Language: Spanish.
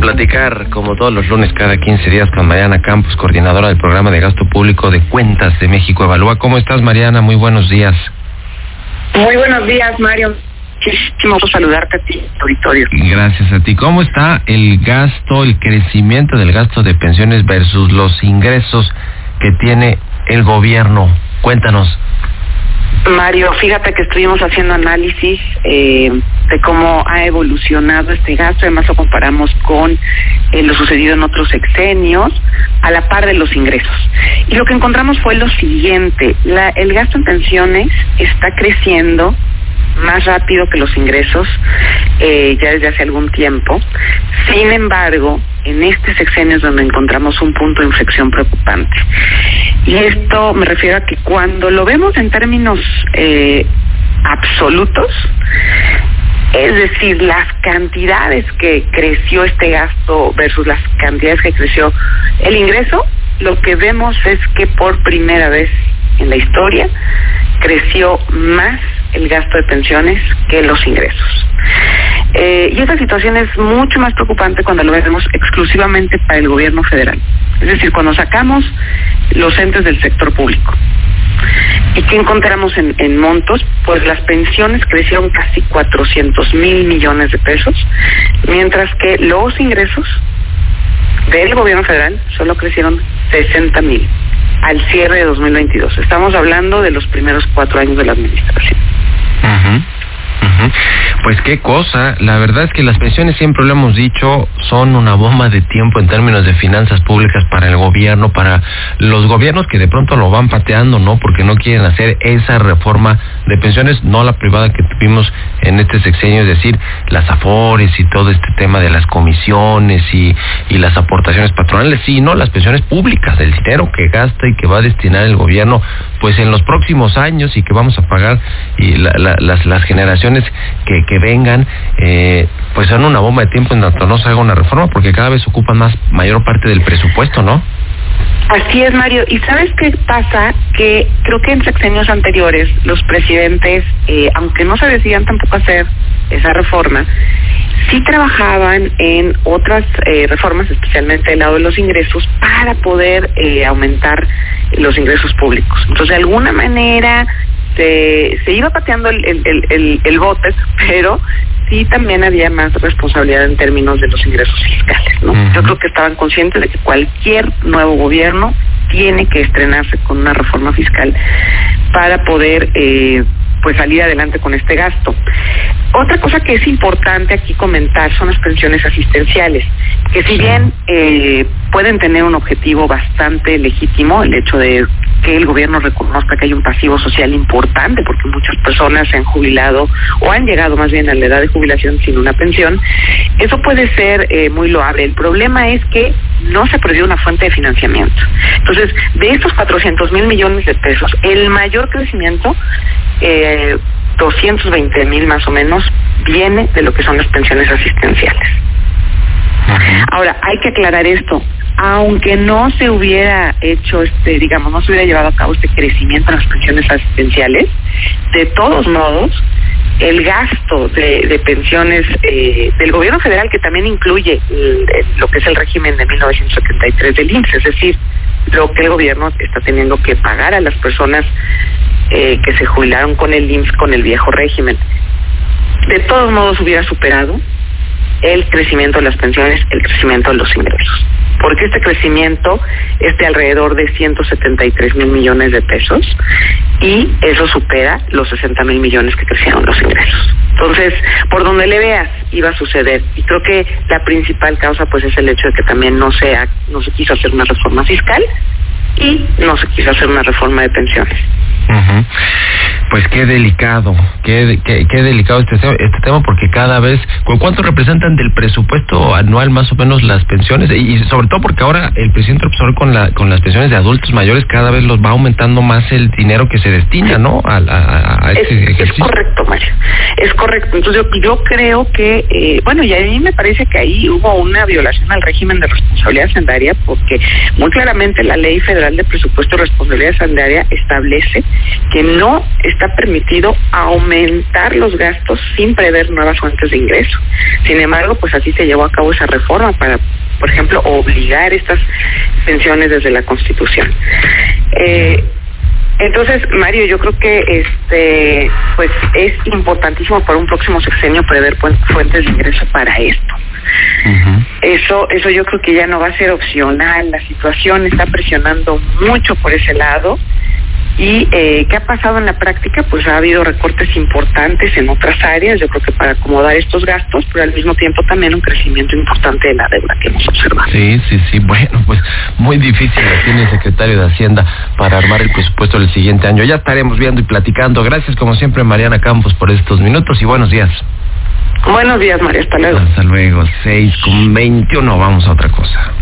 platicar, como todos los lunes, cada 15 días, con Mariana Campos, coordinadora del programa de gasto público de cuentas de México Evalúa. ¿Cómo estás, Mariana? Muy buenos días. Muy buenos días, Mario. Muchísimo saludarte a ti, auditorio. Gracias a ti. ¿Cómo está el gasto, el crecimiento del gasto de pensiones versus los ingresos que tiene el gobierno? Cuéntanos. Mario, fíjate que estuvimos haciendo análisis eh, de cómo ha evolucionado este gasto, además lo comparamos con eh, lo sucedido en otros sexenios, a la par de los ingresos. Y lo que encontramos fue lo siguiente, el gasto en pensiones está creciendo más rápido que los ingresos eh, ya desde hace algún tiempo. Sin embargo, en este sexenio es donde encontramos un punto de inflexión preocupante. Y esto me refiero a que cuando lo vemos en términos eh, absolutos, es decir, las cantidades que creció este gasto versus las cantidades que creció el ingreso, lo que vemos es que por primera vez en la historia creció más el gasto de pensiones que los ingresos. Eh, y esta situación es mucho más preocupante cuando lo vemos exclusivamente para el gobierno federal. Es decir, cuando sacamos los entes del sector público. ¿Y qué encontramos en, en montos? Pues las pensiones crecieron casi 400 mil millones de pesos, mientras que los ingresos del gobierno federal solo crecieron 60 mil al cierre de 2022. Estamos hablando de los primeros cuatro años de la administración. Pues qué cosa, la verdad es que las pensiones siempre lo hemos dicho, son una bomba de tiempo en términos de finanzas públicas para el gobierno, para los gobiernos que de pronto lo van pateando, ¿no? Porque no quieren hacer esa reforma de pensiones, no la privada que tuvimos en este sexenio, es decir, las afores y todo este tema de las comisiones y, las aportaciones patronales, sino las pensiones públicas, el dinero que gasta y que va a destinar el gobierno, pues en los próximos años y que vamos a pagar y las generaciones que, que vengan, eh, pues son una bomba de tiempo en tanto no se haga una reforma, porque cada vez ocupan más, mayor parte del presupuesto, ¿no? Así es, Mario. ¿Y sabes qué pasa? Que creo que en sexenios anteriores los presidentes, eh, aunque no se decían tampoco hacer esa reforma, sí trabajaban en otras eh, reformas, especialmente del lado de los ingresos, para poder eh, aumentar los ingresos públicos. Entonces, de alguna manera se, se iba pateando el, el, el, el bote, pero sí también había más responsabilidad en términos de los ingresos fiscales. ¿no? Yo creo que estaban conscientes de que cualquier nuevo gobierno tiene que estrenarse con una reforma fiscal para poder eh, pues salir adelante con este gasto. Otra cosa que es importante aquí comentar son las pensiones asistenciales, que si bien eh, pueden tener un objetivo bastante legítimo, el hecho de que el gobierno reconozca que hay un pasivo social importante, porque muchas personas se han jubilado o han llegado más bien a la edad de jubilación sin una pensión, eso puede ser eh, muy loable. El problema es que no se perdió una fuente de financiamiento. Entonces, de estos 400 mil millones de pesos, el mayor crecimiento eh, 220 mil más o menos viene de lo que son las pensiones asistenciales. Ahora, hay que aclarar esto. Aunque no se hubiera hecho, este, digamos, no se hubiera llevado a cabo este crecimiento en las pensiones asistenciales, de todos modos, el gasto de, de pensiones eh, del gobierno federal, que también incluye el, lo que es el régimen de 1973 del IMSS, es decir, lo que el gobierno está teniendo que pagar a las personas eh, que se jubilaron con el IMSS, con el viejo régimen. De todos modos hubiera superado el crecimiento de las pensiones, el crecimiento de los ingresos. Porque este crecimiento es de alrededor de 173 mil millones de pesos y eso supera los 60 mil millones que crecieron los ingresos. Entonces, por donde le veas, iba a suceder. Y creo que la principal causa pues es el hecho de que también no se, no se quiso hacer una reforma fiscal y no se quiso hacer una reforma de pensiones. Mm-hmm. Pues qué delicado, qué, qué, qué delicado este, este tema porque cada vez, ¿cuánto representan del presupuesto anual más o menos las pensiones? Y, sobre todo porque ahora el presidente Obrador con, la, con las pensiones de adultos mayores cada vez los va aumentando más el dinero que se destina, ¿no? A, a, a este es, ejercicio. Es correcto, Mario, es correcto. Entonces yo, yo creo que, eh, bueno, y a mí me parece que ahí hubo una violación al régimen de responsabilidad hacendaria porque muy claramente la ley federal de Presupuesto y Responsabilidad Sanitaria establece que no está permitido aumentar los gastos sin prever nuevas fuentes de ingreso. Sin embargo, pues así se llevó a cabo esa reforma para, por ejemplo, obligar estas pensiones desde la Constitución. Eh, entonces, Mario, yo creo que este, pues es importantísimo para un próximo sexenio prever fuentes de ingreso para esto. Eso, eso yo creo que ya no va a ser opcional. La situación está presionando mucho por ese lado. ¿Y eh, qué ha pasado en la práctica? Pues ha habido recortes importantes en otras áreas, yo creo que para acomodar estos gastos, pero al mismo tiempo también un crecimiento importante de la deuda que hemos observado. Sí, sí, sí. Bueno, pues muy difícil tiene el secretario de Hacienda para armar el presupuesto del siguiente año. Ya estaremos viendo y platicando. Gracias, como siempre, Mariana Campos, por estos minutos y buenos días. Buenos días, María. Hasta luego. Hasta luego. 6 con 21. Vamos a otra cosa.